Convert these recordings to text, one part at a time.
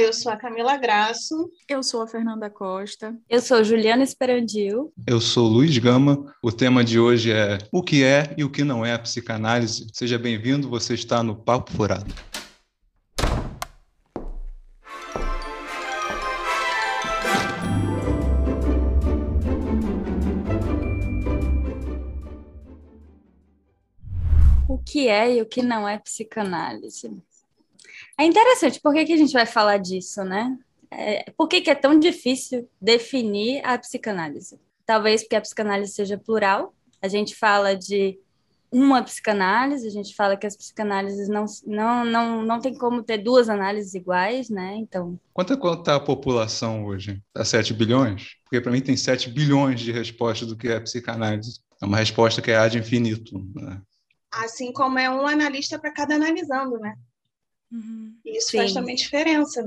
Olá, eu sou a Camila Graço. Eu sou a Fernanda Costa. Eu sou Juliana Esperandil. Eu sou Luiz Gama. O tema de hoje é o que é e o que não é a psicanálise. Seja bem-vindo, você está no Papo Furado. O que é e o que não é psicanálise? É interessante, por que, que a gente vai falar disso, né? É, por que, que é tão difícil definir a psicanálise? Talvez porque a psicanálise seja plural, a gente fala de uma psicanálise, a gente fala que as psicanálises não, não, não, não tem como ter duas análises iguais, né? Então. Quanto está a população hoje? Está 7 bilhões? Porque para mim tem 7 bilhões de respostas do que é psicanálise. É uma resposta que é ad infinito. Né? Assim como é um analista para cada analisando, né? Uhum. Isso Sim. faz também diferença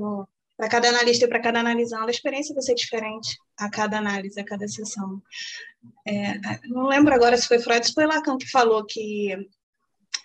para cada analista e para cada analisando, a experiência vai ser diferente a cada análise, a cada sessão. É, não lembro agora se foi Freud, se foi Lacan que falou que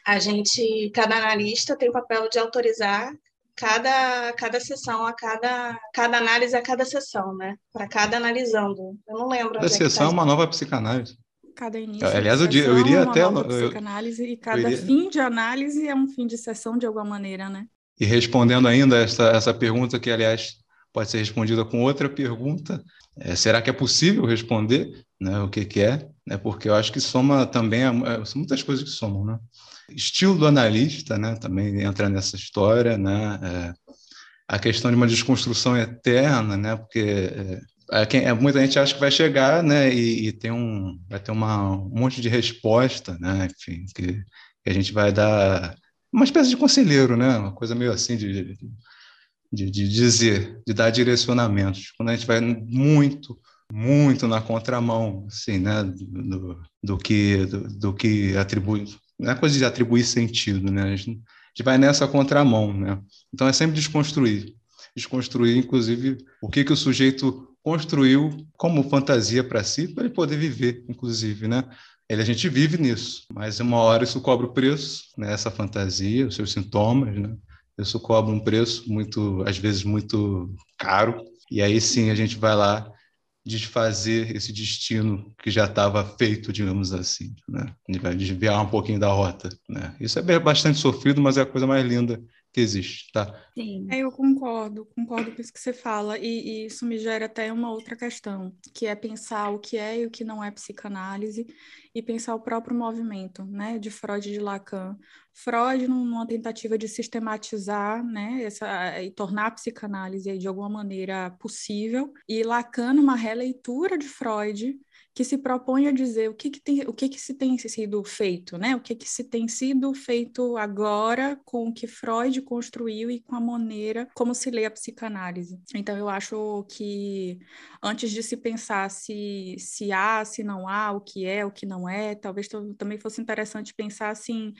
a gente, cada analista tem o papel de autorizar cada, cada sessão, a cada, cada análise a cada sessão, né? Para cada analisando. Eu não lembro. Cada é sessão é, tá uma nova psicanálise. Cada início. Aliás, eu, eu iria até. Psicanálise, e cada iria... fim de análise é um fim de sessão de alguma maneira, né? E respondendo ainda essa, essa pergunta, que aliás pode ser respondida com outra pergunta, é, será que é possível responder né, o que, que é? Né, porque eu acho que soma também, é, são muitas coisas que somam. Né? Estilo do analista né, também entra nessa história, né, é, a questão de uma desconstrução eterna, né, porque é, é, quem, é, muita gente acha que vai chegar né, e, e tem um, vai ter uma, um monte de resposta, né, enfim, que, que a gente vai dar uma espécie de conselheiro, né? Uma coisa meio assim de, de, de dizer, de dar direcionamentos. Quando a gente vai muito, muito na contramão, assim, né? Do, do que, do, do, que atribui, não é coisa de atribuir sentido, né? A gente, a gente vai nessa contramão, né? Então é sempre desconstruir, desconstruir, inclusive, o que que o sujeito construiu como fantasia para si, para ele poder viver, inclusive, né? Ele, a gente vive nisso, mas uma hora isso cobra o preço, né? essa fantasia, os seus sintomas, né? isso cobra um preço muito, às vezes, muito caro, e aí sim a gente vai lá desfazer esse destino que já estava feito, digamos assim, né? Gente vai desviar um pouquinho da rota, né? Isso é bastante sofrido, mas é a coisa mais linda que existe, tá? Sim. É, eu concordo, concordo com isso que você fala, e, e, isso me gera até uma outra questão, que é pensar o que é e o que não é psicanálise, e pensar o próprio movimento, né, de Freud e de Lacan. Freud, numa tentativa de sistematizar, né, essa, e tornar a psicanálise de alguma maneira possível, e Lacan, numa releitura de Freud, que se propõe a dizer o que, que, tem, o que, que se tem sido feito, né? O que, que se tem sido feito agora com o que Freud construiu e com a maneira como se lê a psicanálise. Então, eu acho que antes de se pensar se, se há, se não há, o que é, o que não é, talvez também fosse interessante pensar assim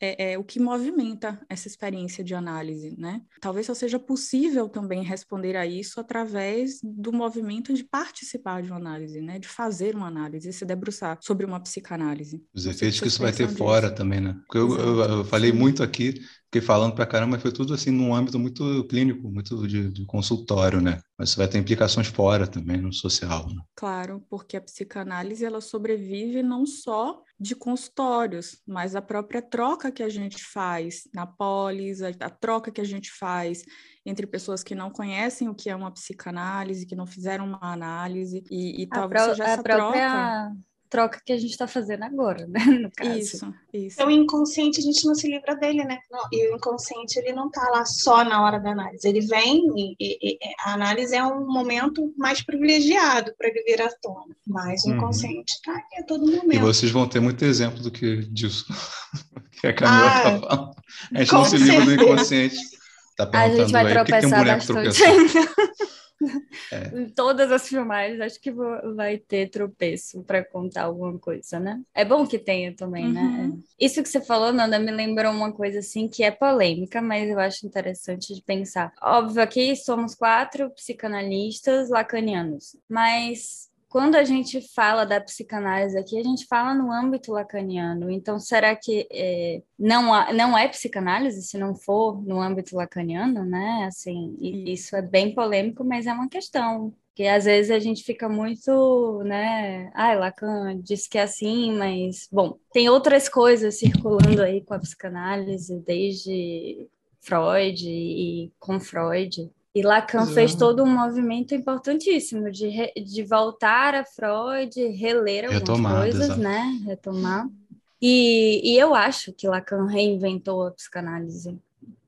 é, é, o que movimenta essa experiência de análise, né? Talvez só seja possível também responder a isso através do movimento de participar de uma análise, né? De fazer uma análise, se debruçar sobre uma psicanálise. Os efeitos que isso vai ter disso. fora também, né? Porque eu, eu, eu falei muito aqui fiquei falando para caramba, mas foi tudo assim num âmbito muito clínico, muito de, de consultório, né? Mas isso vai ter implicações fora também, no social. Né? Claro, porque a psicanálise ela sobrevive não só de consultórios, mas a própria troca que a gente faz na polis, a, a troca que a gente faz entre pessoas que não conhecem o que é uma psicanálise, que não fizeram uma análise, e, e talvez seja essa própria... troca troca que a gente está fazendo agora, né? No caso. Isso, isso. Então, o inconsciente, a gente não se livra dele, né? E o inconsciente, ele não está lá só na hora da análise. Ele vem e, e, e a análise é um momento mais privilegiado para ele vir à tona. Mas o uhum. inconsciente está aqui a todo momento. E vocês vão ter muito exemplo do que disso que a Camila está ah, falando. A gente não se livra do inconsciente. Tá a gente vai aí, tropeçar que, que um bastante. É. Em todas as filmagens, acho que vai ter tropeço para contar alguma coisa, né? É bom que tenha também, né? uhum. né? Isso que você falou, Nanda, me lembrou uma coisa assim que é polêmica, mas eu acho interessante de pensar. Óbvio, aqui somos quatro psicanalistas lacanianos, mas quando a gente fala da psicanálise aqui, a gente fala no âmbito lacaniano. Então, será que é, não, há, não é psicanálise se não for no âmbito lacaniano, né? Assim, isso é bem polêmico, mas é uma questão. Porque às vezes a gente fica muito, né? Ai, Lacan disse que é assim, mas, bom, tem outras coisas circulando aí com a psicanálise, desde Freud e com Freud. E Lacan fez todo um movimento importantíssimo de, re, de voltar a Freud, reler algumas coisas, exatamente. né? Retomar. E, e eu acho que Lacan reinventou a psicanálise,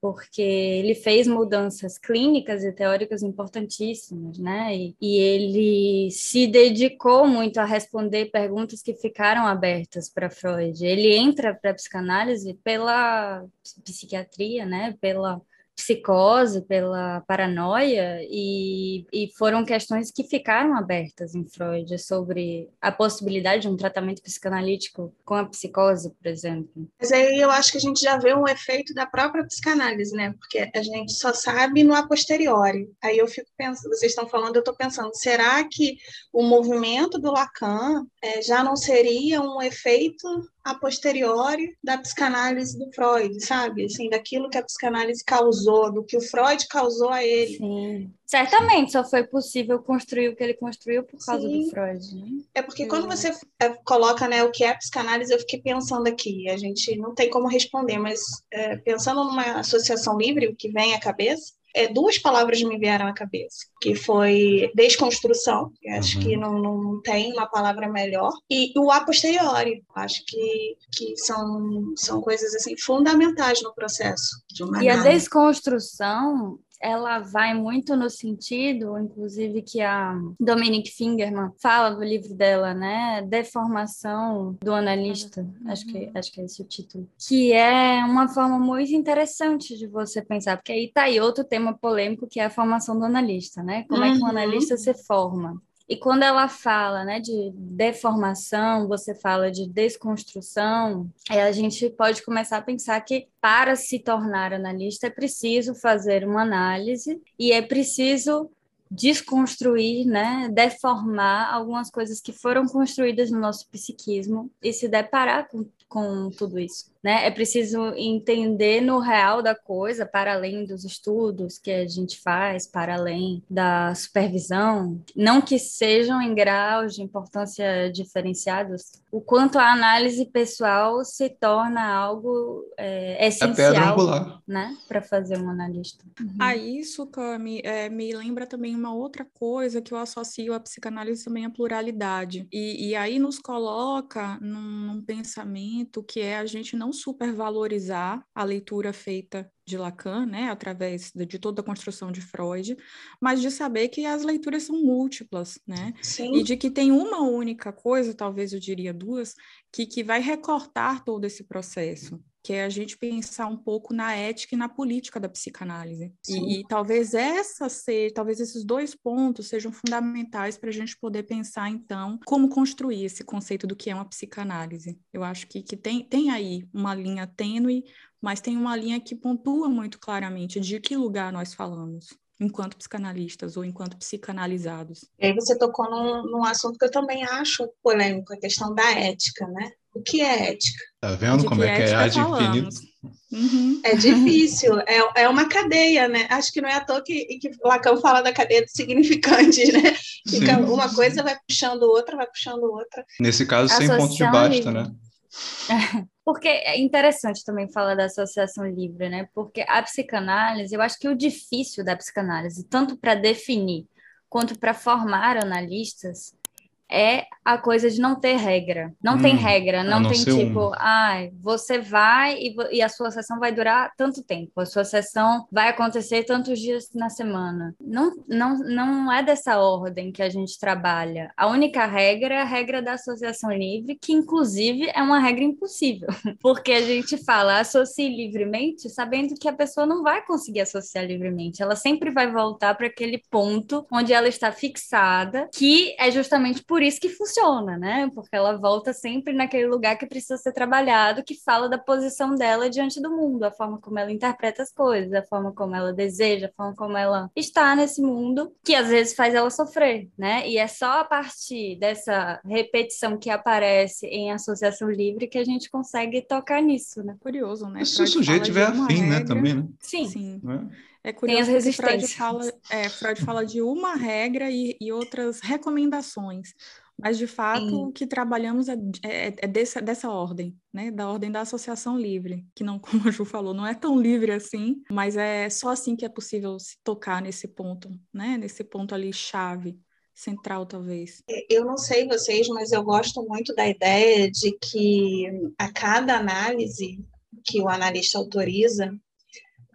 porque ele fez mudanças clínicas e teóricas importantíssimas, né? E, e ele se dedicou muito a responder perguntas que ficaram abertas para Freud. Ele entra para a psicanálise pela psiquiatria, né? Pela psicose, pela paranoia, e, e foram questões que ficaram abertas em Freud sobre a possibilidade de um tratamento psicanalítico com a psicose, por exemplo. Mas aí eu acho que a gente já vê um efeito da própria psicanálise, né? Porque a gente só sabe no a posteriori. Aí eu fico pensando, vocês estão falando, eu estou pensando, será que o movimento do Lacan é, já não seria um efeito a posteriori da psicanálise do Freud, sabe? Assim, daquilo que a psicanálise causou, do que o Freud causou a ele. Sim. Certamente só foi possível construir o que ele construiu por causa Sim. do Freud. Né? É porque é. quando você é, coloca né, o que é psicanálise, eu fiquei pensando aqui, a gente não tem como responder, mas é, pensando numa associação livre, o que vem à cabeça, é, duas palavras me vieram à cabeça, que foi desconstrução, que acho uhum. que não, não tem uma palavra melhor, e o a posteriori, acho que, que são, são coisas assim fundamentais no processo. e a desconstrução ela vai muito no sentido, inclusive, que a Dominique Fingerman fala do livro dela, né? Deformação do analista, uhum. acho, que, acho que é esse o título. Que é uma forma muito interessante de você pensar, porque aí tá aí outro tema polêmico que é a formação do analista, né? Como uhum. é que um uhum. analista se forma? E quando ela fala né, de deformação, você fala de desconstrução, é, a gente pode começar a pensar que para se tornar analista é preciso fazer uma análise e é preciso desconstruir, né, deformar algumas coisas que foram construídas no nosso psiquismo e se deparar com, com tudo isso né? É preciso entender no real da coisa, para além dos estudos que a gente faz, para além da supervisão, não que sejam em graus de importância diferenciados, o quanto a análise pessoal se torna algo é, é essencial, né, para fazer um analista. Uhum. Ah, isso, Cami, é, me lembra também uma outra coisa que eu associo à psicanálise também à pluralidade. E, e aí nos coloca num, num pensamento que é a gente não supervalorizar a leitura feita de Lacan, né, através de, de, toda a construção de Freud, mas de saber que as leituras são múltiplas, né, Sim. e de que tem uma única coisa, talvez eu diria duas, que, que vai recortar todo esse processo, que é a gente pensar um pouco na ética e na política da psicanálise. E, e, talvez essa ser, talvez esses dois pontos sejam fundamentais para a gente poder pensar, então, como construir esse conceito do que é uma psicanálise. Eu acho que, que tem, tem aí uma linha tênue, mas tem uma linha que pontua muito claramente de que lugar nós falamos enquanto psicanalistas ou enquanto psicanalizados. E aí você tocou num, num assunto que eu também acho polêmico, a questão da ética, né? O que é ética? Tá vendo De como é que é adquirido? Uhum. É difícil, é, é uma cadeia, né? Acho que não é à toa que, que Lacan fala da cadeia do significante, né? Fica uma coisa vai puxando outra, vai puxando outra. Nesse caso, sem ponto de basta, né? Porque é interessante também falar da associação livre, né? Porque a psicanálise, eu acho que o difícil da psicanálise, tanto para definir quanto para formar analistas, é a coisa de não ter regra. Não hum, tem regra, não, não tem tipo, ah, você vai e, e, a sua sessão vai durar tanto tempo, a sua sessão vai acontecer tantos dias na semana. Não, não, não é dessa ordem que a gente trabalha. A única regra é a regra da associação livre, que inclusive é uma regra impossível, porque a gente fala associe livremente, sabendo que a pessoa não vai conseguir associar livremente. Ela sempre vai voltar para aquele ponto onde ela está fixada, que é justamente por por isso que funciona, né? Porque ela volta sempre naquele lugar que precisa ser trabalhado, que fala da posição dela diante do mundo, a forma como ela interpreta as coisas, a forma como ela deseja, a forma como ela está nesse mundo, que às vezes faz ela sofrer, né? E é só a partir dessa repetição que aparece em associação livre que a gente consegue tocar nisso, né? Curioso, né? Se o sujeito tiver afim, né? Também, né? Sim. Sim. É? É curioso que Freud fala, é, Freud fala de uma regra e, e outras recomendações. Mas, de fato, Sim. o que trabalhamos é, é, é, dessa, dessa ordem, né? Da ordem da associação livre, que não, como a Ju falou, não é tão livre assim, mas é só assim que é possível se tocar nesse ponto, né? Nesse ponto ali chave, central, talvez. Eu não sei vocês, mas eu gosto muito da ideia de que a cada análise que o analista autoriza,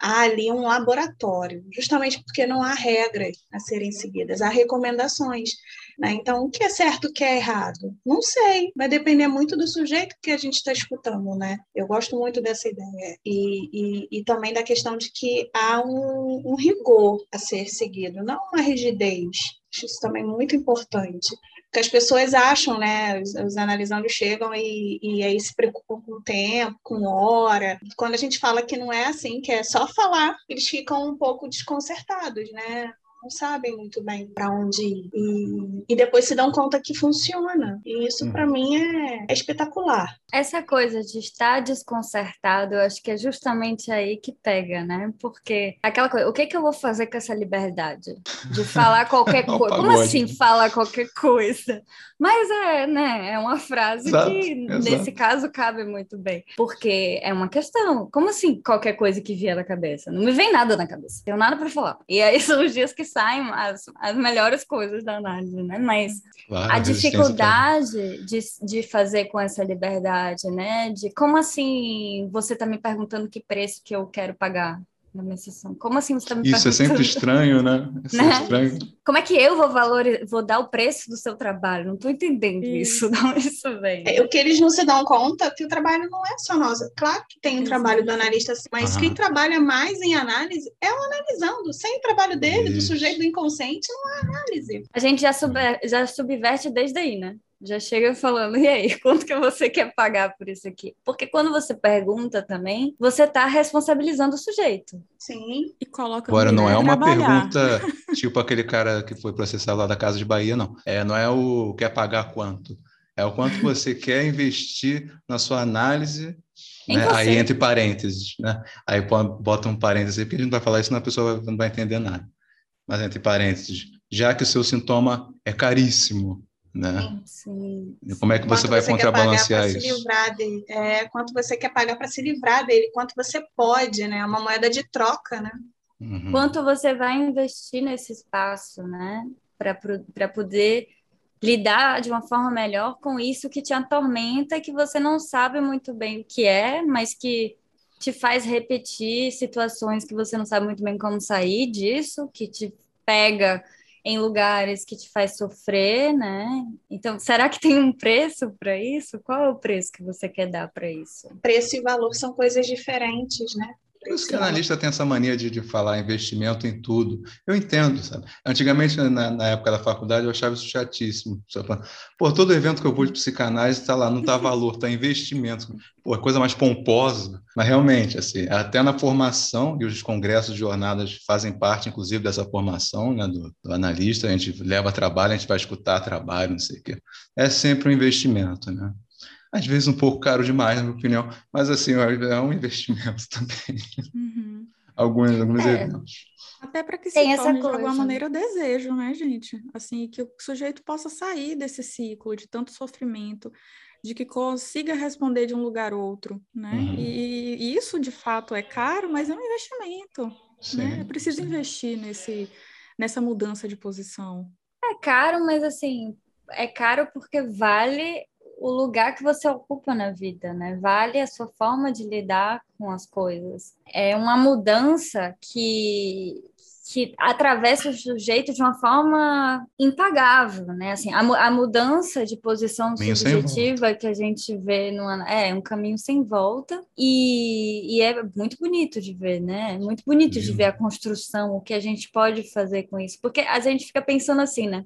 há ali um laboratório, justamente porque não há regras a serem seguidas, há recomendações. Né? Então, o que é certo, o que é errado? Não sei, vai depender muito do sujeito que a gente está escutando, né? Eu gosto muito dessa ideia. E, e, e também da questão de que há um, um rigor a ser seguido, não uma rigidez. Acho isso também muito importante que as pessoas acham, né? Os, os analisandos chegam e, e aí se preocupam com o tempo, com hora. Quando a gente fala que não é assim, que é só falar, eles ficam um pouco desconcertados, né? Não sabem muito bem para onde ir. E, e, depois se dão conta que funciona. E isso, para uhum. mim, é, é, espetacular. Essa coisa de estar desconcertado, eu acho que é justamente aí que pega, né? Porque aquela coisa, o que, que eu vou fazer com essa liberdade? De falar qualquer coisa. Como assim falar qualquer coisa? Mas é, né? É uma frase exato, que, exato. nesse caso, cabe muito bem. Porque é uma questão. Como assim qualquer coisa que vier na cabeça? Não me vem nada na cabeça. Tenho nada para falar. E aí são os dias que saem as, as melhores coisas da análise, né? Mas claro, a dificuldade de, de fazer com essa liberdade, né? De como assim você está me perguntando que preço que eu quero pagar? Na minha sessão. Como assim você está me Isso é sempre estranho, né? É sempre né? estranho. Como é que eu vou valorizar, vou dar o preço do seu trabalho? Não estou entendendo isso, não isso vem. É, o que eles não se dão conta é que o trabalho não é só nosso. Claro que tem o um trabalho do analista, mas uhum. quem trabalha mais em análise é o analisando. Sem o trabalho dele, isso. do sujeito do inconsciente, não é análise. A gente já, sub, já subverte desde aí, né? Já chega falando, e aí, quanto que você quer pagar por isso aqui? Porque quando você pergunta também, você está responsabilizando o sujeito. Sim. E coloca Agora, não é uma trabalhar. pergunta tipo aquele cara que foi processado lá da Casa de Bahia, não. É, não é o quer pagar quanto. É o quanto você quer investir na sua análise né? Aí entre parênteses, né? Aí bota um parênteses aí, porque a gente não vai falar isso, senão a pessoa não vai entender nada. Mas entre parênteses, já que o seu sintoma é caríssimo, né? Sim, sim. Como é que você quanto vai você contrabalancear isso? Se livrar dele, é, quanto você quer pagar para se livrar dele, quanto você pode, né? É uma moeda de troca, né? Uhum. Quanto você vai investir nesse espaço, né? Para poder lidar de uma forma melhor com isso que te atormenta, que você não sabe muito bem o que é, mas que te faz repetir situações que você não sabe muito bem como sair disso, que te pega em lugares que te faz sofrer, né? Então, será que tem um preço para isso? Qual é o preço que você quer dar para isso? Preço e valor são coisas diferentes, né? Por isso que analista tem essa mania de, de falar investimento em tudo. Eu entendo, sabe? Antigamente, na, na época da faculdade, eu achava isso chatíssimo. Pô, todo evento que eu vou de psicanálise está lá, não está valor, está investimento. Pô, é coisa mais pomposa. Mas realmente, assim, até na formação, e os congressos de jornadas fazem parte, inclusive, dessa formação né, do, do analista, a gente leva trabalho, a gente vai escutar trabalho, não sei o quê. É sempre um investimento, né? Às vezes um pouco caro demais, na minha opinião, mas assim, é um investimento também. Uhum. alguns alguns é. eventos. Até para que se Tem torne, de alguma maneira, desejo, né, gente? Assim, que o sujeito possa sair desse ciclo de tanto sofrimento, de que consiga responder de um lugar outro, né? Uhum. E, e, isso, de fato, é caro, mas é um investimento, sim, né? É preciso sim. investir nesse, nessa mudança de posição. É caro, mas, assim, é caro porque vale o lugar que você ocupa na vida, né? Vale a sua forma de lidar com as coisas. É uma mudança que que atravessa o sujeito de uma forma impagável, né? Assim, a, a mudança de posição caminho subjetiva que a gente vê no é um caminho sem volta e, e é muito bonito de ver, né? É muito bonito de ver a construção, o que a gente pode fazer com isso, porque a gente fica pensando assim, né?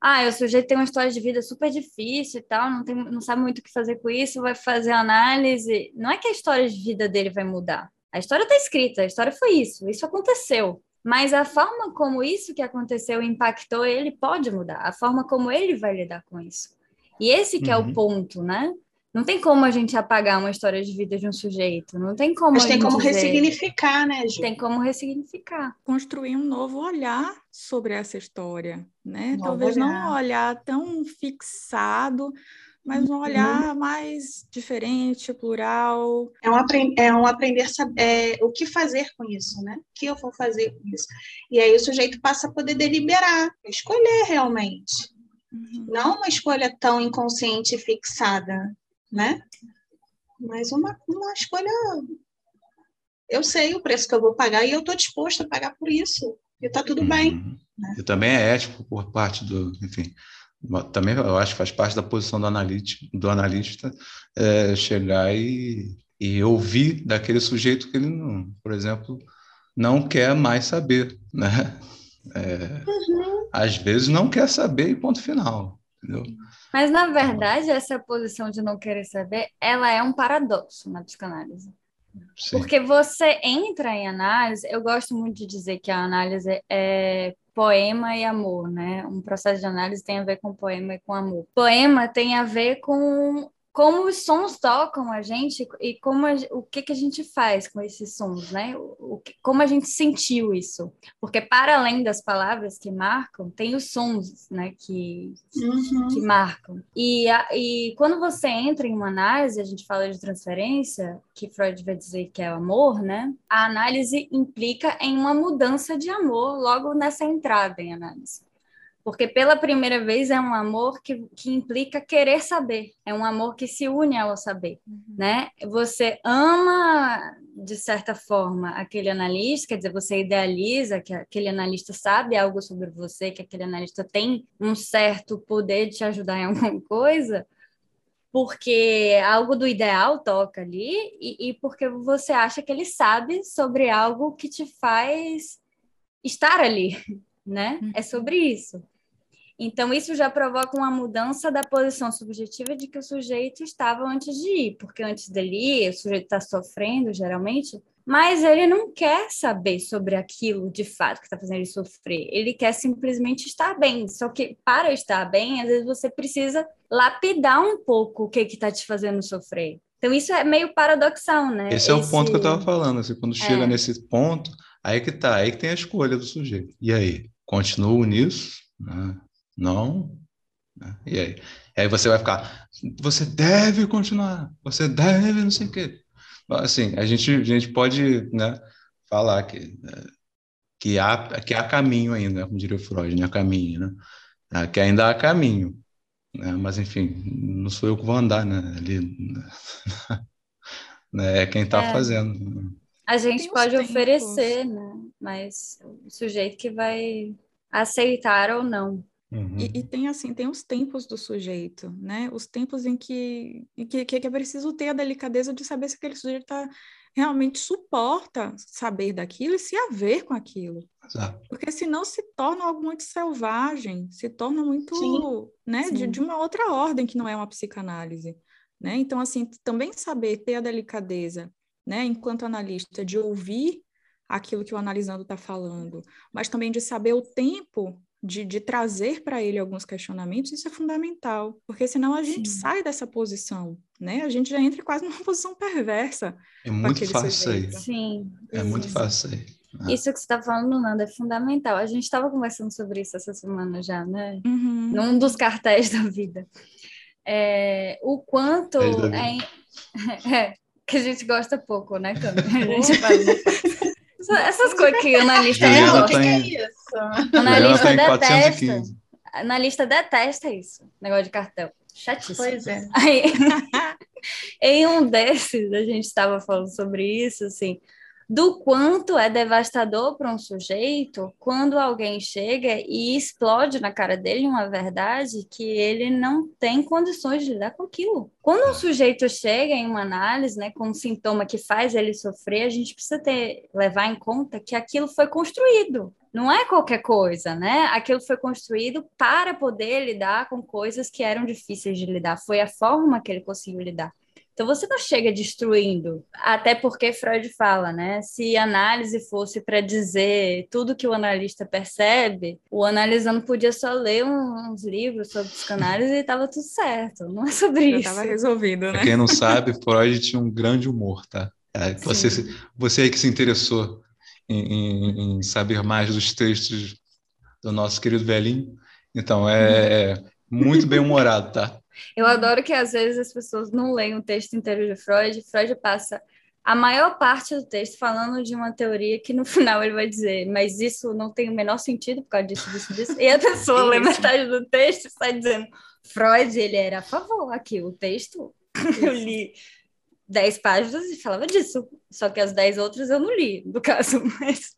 Ah, o sujeito tem uma história de vida super difícil e tal, não, tem, não sabe muito o que fazer com isso, vai fazer análise. Não é que a história de vida dele vai mudar. A história está escrita, a história foi isso, isso aconteceu. Mas a forma como isso que aconteceu impactou ele pode mudar, a forma como ele vai lidar com isso. E esse que uhum. é o uhum. ponto, né? Não tem como a gente apagar uma história de vida de um sujeito. Não tem como. Mas tem como dizer... ressignificar, né, Ju? Tem como ressignificar. Construir um novo olhar sobre essa história, né? Novo Talvez olhar. não um olhar tão fixado, mas um uhum. olhar uhum. mais diferente, plural. É um, aprend é um aprender é, o que fazer com isso, né? O que eu vou fazer com isso. E aí o sujeito passa a poder deliberar, escolher realmente. Uhum. Não uma escolha tão inconsciente e fixada né? Mas uma, uma escolha. Eu sei o preço que eu vou pagar e eu estou disposto a pagar por isso. E está tudo uhum. bem. Né? E também é ético por parte do, enfim, também eu acho que faz parte da posição do analista, do analista é, chegar e, e ouvir daquele sujeito que ele não, por exemplo, não quer mais saber, né? É, uhum. Às vezes não quer saber e ponto final, entendeu? Mas, na verdade, essa posição de não querer saber, ela é um paradoxo na psicanálise. Sim. Porque você entra em análise, eu gosto muito de dizer que a análise é poema e amor, né? Um processo de análise tem a ver com poema e com amor. Poema tem a ver com como os sons tocam a gente e como a, o que, que a gente faz com esses sons, né? O, o, como a gente sentiu isso. Porque para além das palavras que marcam, tem os sons, né? Que, uhum. que marcam. E, a, e quando você entra em uma análise, a gente fala de transferência, que Freud vai dizer que é o amor, né? A análise implica em uma mudança de amor logo nessa entrada em análise. Porque pela primeira vez é um amor que, que implica querer saber, é um amor que se une ao saber, uhum. né? Você ama, de certa forma, aquele analista, quer dizer, você idealiza que aquele analista sabe algo sobre você, que aquele analista tem um certo poder de te ajudar em alguma coisa, porque algo do ideal toca ali e, e porque você acha que ele sabe sobre algo que te faz estar ali, né? É sobre isso. Então, isso já provoca uma mudança da posição subjetiva de que o sujeito estava antes de ir, porque antes dele ir, o sujeito está sofrendo, geralmente, mas ele não quer saber sobre aquilo de fato que está fazendo ele sofrer. Ele quer simplesmente estar bem. Só que para estar bem, às vezes você precisa lapidar um pouco o que está te fazendo sofrer. Então, isso é meio paradoxal, né? Esse, Esse... é o ponto que eu estava falando. Assim, quando chega é. nesse ponto, aí que tá, aí que tem a escolha do sujeito. E aí? Continuo nisso? Né? Não. Né? E aí? E aí você vai ficar, você deve continuar, você deve não sei o quê. Assim, a gente, a gente pode né, falar que, que, há, que há caminho ainda, como diria o Freud, né? caminho, né? Ah, que ainda há caminho. Né? Mas, enfim, não sou eu que vou andar né? ali. Né? É quem está é. fazendo. A gente pode oferecer, né? mas o sujeito que vai aceitar ou não. Uhum. E, e, tem assim, tem os tempos do sujeito, né? Os tempos em que, em que, que é preciso ter a delicadeza de saber se aquele sujeito tá, realmente suporta saber daquilo e se haver com aquilo. Exato. Porque senão se torna algo muito selvagem, se torna muito, sim, né, sim. De, de uma outra ordem que não é uma psicanálise, né? Então, assim, também saber ter a delicadeza, né, enquanto analista, de ouvir aquilo que o analisando está falando, mas também de saber o tempo de, de trazer para ele alguns questionamentos, isso é fundamental, porque senão a gente Sim. sai dessa posição, né? A gente já entra quase numa posição perversa. É muito fácil aí. Sim. É muito fácil aí. Ah. Isso que você está falando, Nanda, é fundamental. A gente estava conversando sobre isso essa semana já, né? Uhum. Num dos cartéis da vida. É, o quanto é, é, que a gente gosta pouco, né, Cami? A gente fala, essas coisas que o analista é, o que, que é isso? O analista detesta. Analista detesta isso, negócio de cartão. Chatíssimo. Pois é. Aí, em um desses, a gente estava falando sobre isso, assim, do quanto é devastador para um sujeito quando alguém chega e explode na cara dele uma verdade que ele não tem condições de lidar com aquilo. Quando um sujeito chega em uma análise, né, com um sintoma que faz ele sofrer, a gente precisa ter, levar em conta que aquilo foi construído. Não é qualquer coisa, né? Aquilo foi construído para poder lidar com coisas que eram difíceis de lidar. Foi a forma que ele conseguiu lidar. Então você não chega destruindo, até porque Freud fala, né? Se análise fosse para dizer tudo que o analista percebe, o analisando podia só ler uns livros sobre psicanálise e estava tudo certo. Não é sobre Já isso. Estava resolvido, né? Pra quem não sabe, Freud tinha um grande humor, tá? É, você, você aí que se interessou em, em, em, saber mais dos textos do nosso querido velhinho, então é, é muito bem humorado, tá? Eu adoro que às vezes as pessoas não leem o texto inteiro de Freud. Freud passa a maior parte do texto falando de uma teoria que no final ele vai dizer, mas isso não tem o menor sentido por causa disso, disso, disso. E a pessoa lê metade do texto e está dizendo, Freud, ele era a favor aqui, o texto eu li dez páginas e falava disso, só que as dez outras eu não li, no caso, mas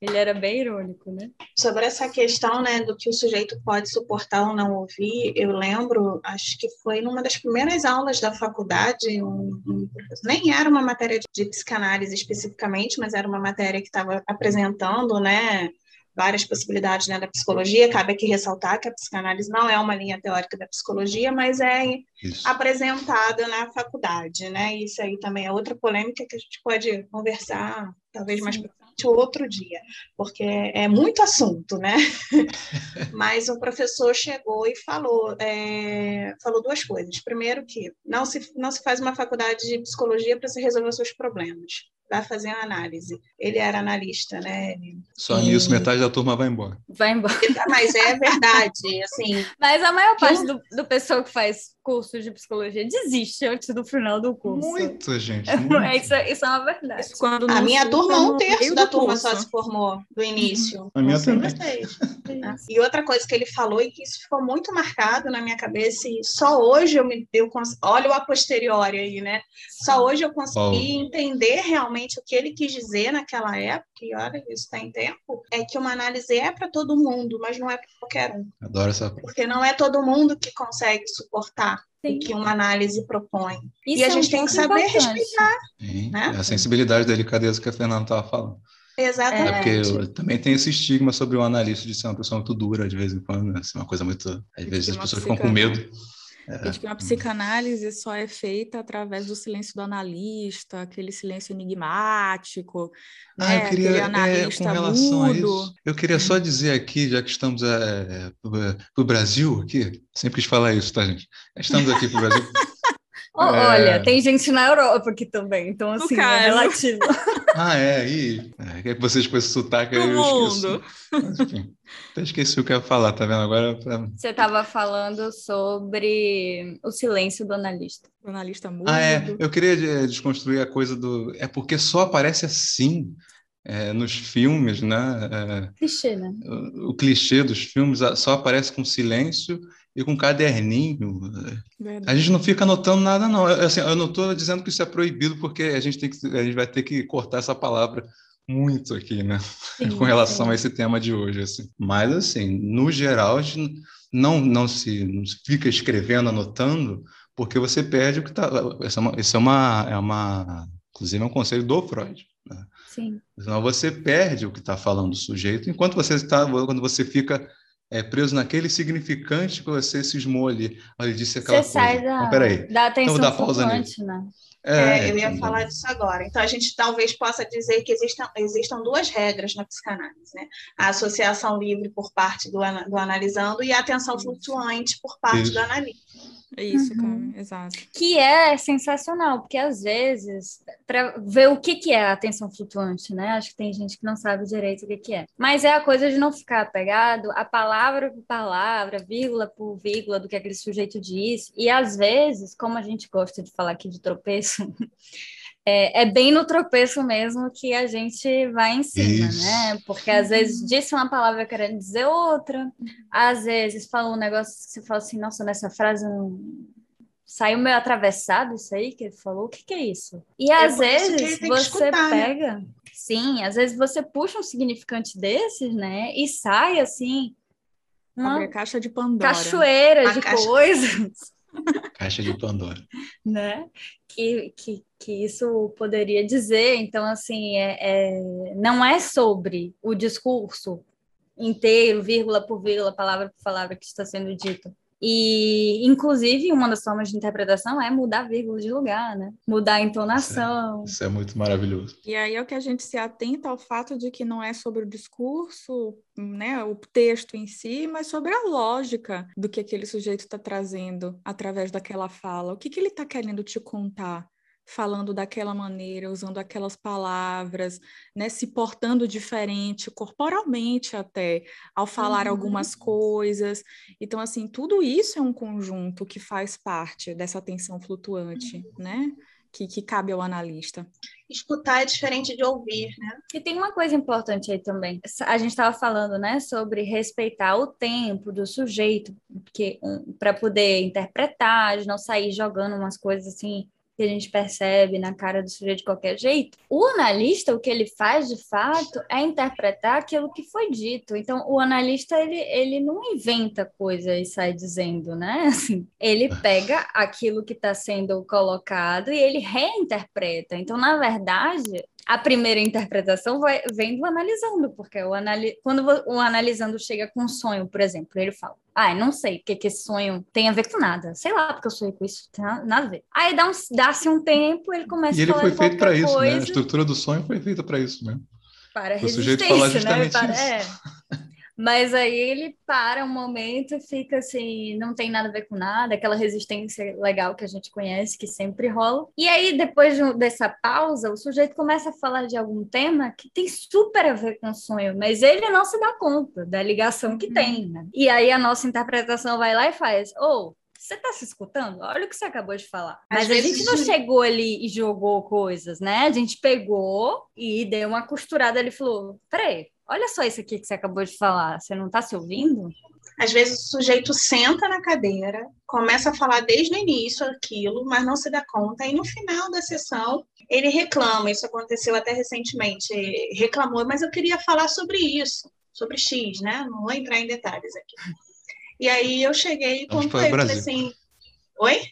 ele era bem irônico, né? Sobre essa questão, né, do que o sujeito pode suportar ou não ouvir, eu lembro, acho que foi numa das primeiras aulas da faculdade, um, um, nem era uma matéria de, psicanálise especificamente, mas era uma matéria que estava apresentando, né, várias possibilidades né, da psicologia. Cabe aqui ressaltar que a psicanálise não é uma linha teórica da psicologia, mas é Isso. apresentada na faculdade, né? Isso aí também é outra polêmica que a gente pode conversar, talvez mais outro dia, porque é muito assunto, né? Mas o professor chegou e falou, é, falou duas coisas. Primeiro que não se, não se faz uma faculdade de psicologia para se resolver os seus problemas vai fazer uma análise. Ele era analista, né? Só e... nisso metade da turma vai embora. Vai embora. Mas é verdade, assim. Mas a maior parte do, do pessoal que faz curso de psicologia desiste antes do final do curso. Muita gente. É, isso, isso, é uma verdade. Quando a minha turma, um terço da turma curso. só se formou do início. A minha também. e outra coisa que ele falou e que isso ficou muito marcado na minha cabeça e só hoje eu me eu olho a posteriori aí, né? Só hoje eu consegui oh. entender realmente o que ele quis dizer naquela época. E olha, isso está em tempo. É que uma análise é para todo mundo, mas não é para qualquer um. Adoro essa. Porque não é todo mundo que consegue suportar Sim. o que uma análise propõe. Isso e a é gente um tem que saber importante. respeitar. Né? É a sensibilidade e delicadeza que a Fernanda estava falando. Exatamente. É porque também tem esse estigma sobre o analista de ser uma pessoa muito dura de vez em quando, né? Ser uma coisa muito. Às vezes as pessoas ficam com medo. É. que uma psicanálise só é feita através do silêncio do analista, aquele silêncio enigmático, ah, né? eu queria, aquele analista é, com relação mudo. A isso, eu queria só dizer aqui, já que estamos é, para o Brasil aqui, sempre quis falar isso, tá, gente? Estamos aqui para o Brasil. É... Olha, tem gente na Europa aqui também, então assim, é relativo. ah, é, e é que vocês com esse sotaque aí, eu esqueci. Mas, enfim, até esqueci o que eu ia falar, tá vendo? Agora. Pra... Você estava falando sobre o silêncio do analista. O analista mudo. Ah, é. Eu queria eh, desconstruir a coisa do. É porque só aparece assim. É, nos filmes, né? É, clichê, né? O, o, clichê dos filmes só aparece com silêncio e com caderninho. Verdade. A gente não fica anotando nada, não. Assim, eu não estou dizendo que isso é proibido, porque a gente, tem que, a gente vai ter que cortar essa palavra muito aqui, né? Sim, com relação sim. a esse tema de hoje. Assim. Mas, assim, no geral, a gente não, não, se, não se fica escrevendo, anotando, porque você perde o que está. Isso, é isso é, uma, é uma. Inclusive, é um conselho do Freud. Né? Sim. Senão você perde o que está falando o sujeito, enquanto você está. Quando você fica é, preso naquele significante que você cismou ali. Ele disse aquela você coisa. Sai da, então, peraí. da atenção então, pausa flutuante, né? É, é, eu ia falar disso agora. Então, a gente talvez possa dizer que existam, existam duas regras na psicanálise, né? A associação livre por parte do, do analisando e a atenção flutuante por parte Isso. do analista. Isso, uhum. cara, exato. Que é sensacional, porque às vezes, para ver o que, que é a atenção flutuante, né? Acho que tem gente que não sabe direito o que, que é. Mas é a coisa de não ficar apegado a palavra por palavra, vírgula por vírgula do que aquele sujeito diz. E às vezes, como a gente gosta de falar aqui de tropeço, é, é, bem no tropeço mesmo que a gente vai em cima, Isso. né? Porque às vezes disse uma palavra querendo dizer outra, às vezes falou um negócio que você fala assim, nossa, nessa frase não saiu meio atravessado isso aí que ele falou, o que, que é isso? E é às vezes você escutar, né? pega, né? sim, às vezes você puxa um significante desses, né, e sai assim, uma caixa de Pandora. Cachoeira de caixa... coisas. Caixa de Pandora. né? Que, que, que isso poderia dizer. Então, assim, é, é, não é sobre o discurso inteiro, vírgula por vírgula, palavra por palavra que está sendo dito. E, inclusive, uma das formas de interpretação é mudar a vírgula de lugar, né? Mudar a entonação. Isso é, isso é, muito maravilhoso. E aí é o que a gente se atenta ao fato de que não é sobre o discurso, né, o texto em si, mas sobre a lógica do que aquele sujeito está trazendo através daquela fala. O que, que ele está querendo te contar? Falando daquela maneira, usando aquelas palavras, né, se portando diferente, corporalmente até, ao falar uhum. algumas coisas. Então, assim, tudo isso é um conjunto que faz parte dessa atenção flutuante, uhum. né? Que, que cabe ao analista. Escutar é diferente de ouvir, né? E tem uma coisa importante aí também. A gente estava falando, né, sobre respeitar o tempo do sujeito, que para poder interpretar, de não sair jogando umas coisas assim que a gente percebe na cara do sujeito de qualquer jeito. O analista, o que ele faz de fato é interpretar aquilo que foi dito. Então, o analista ele, ele não inventa coisa e sai dizendo, né? Assim, ele pega aquilo que está sendo colocado e ele reinterpreta. Então, na verdade, a primeira interpretação vai, vem do analisando, porque o anali quando o analisando chega com um sonho, por exemplo, ele fala: Ah, não sei o que, que esse sonho tem a ver com nada. Sei lá, porque eu sonhei com isso, tem nada a ver. Aí dá-se um, dá um tempo, ele começa e a falar. E ele foi feito para isso, né? A estrutura do sonho foi feita para isso, né? Para o sujeito falar né? justamente né? Para, isso. É. Mas aí ele para um momento e fica assim, não tem nada a ver com nada, aquela resistência legal que a gente conhece, que sempre rola. E aí, depois de, dessa pausa, o sujeito começa a falar de algum tema que tem super a ver com o sonho, mas ele não se dá conta da ligação que uhum. tem, né? E aí a nossa interpretação vai lá e faz, ou oh, você está se escutando? Olha o que você acabou de falar. Às Mas a gente não chegou ali e jogou coisas, né? A gente pegou e deu uma costurada ali e falou: peraí, Olha só isso aqui que você acabou de falar. Você não está se ouvindo? Às vezes o sujeito senta na cadeira, começa a falar desde o início aquilo, mas não se dá conta, e no final da sessão ele reclama. Isso aconteceu até recentemente. Reclamou, mas eu queria falar sobre isso, sobre X, né? Não vou entrar em detalhes aqui. E aí eu cheguei e contei, falei assim: Oi?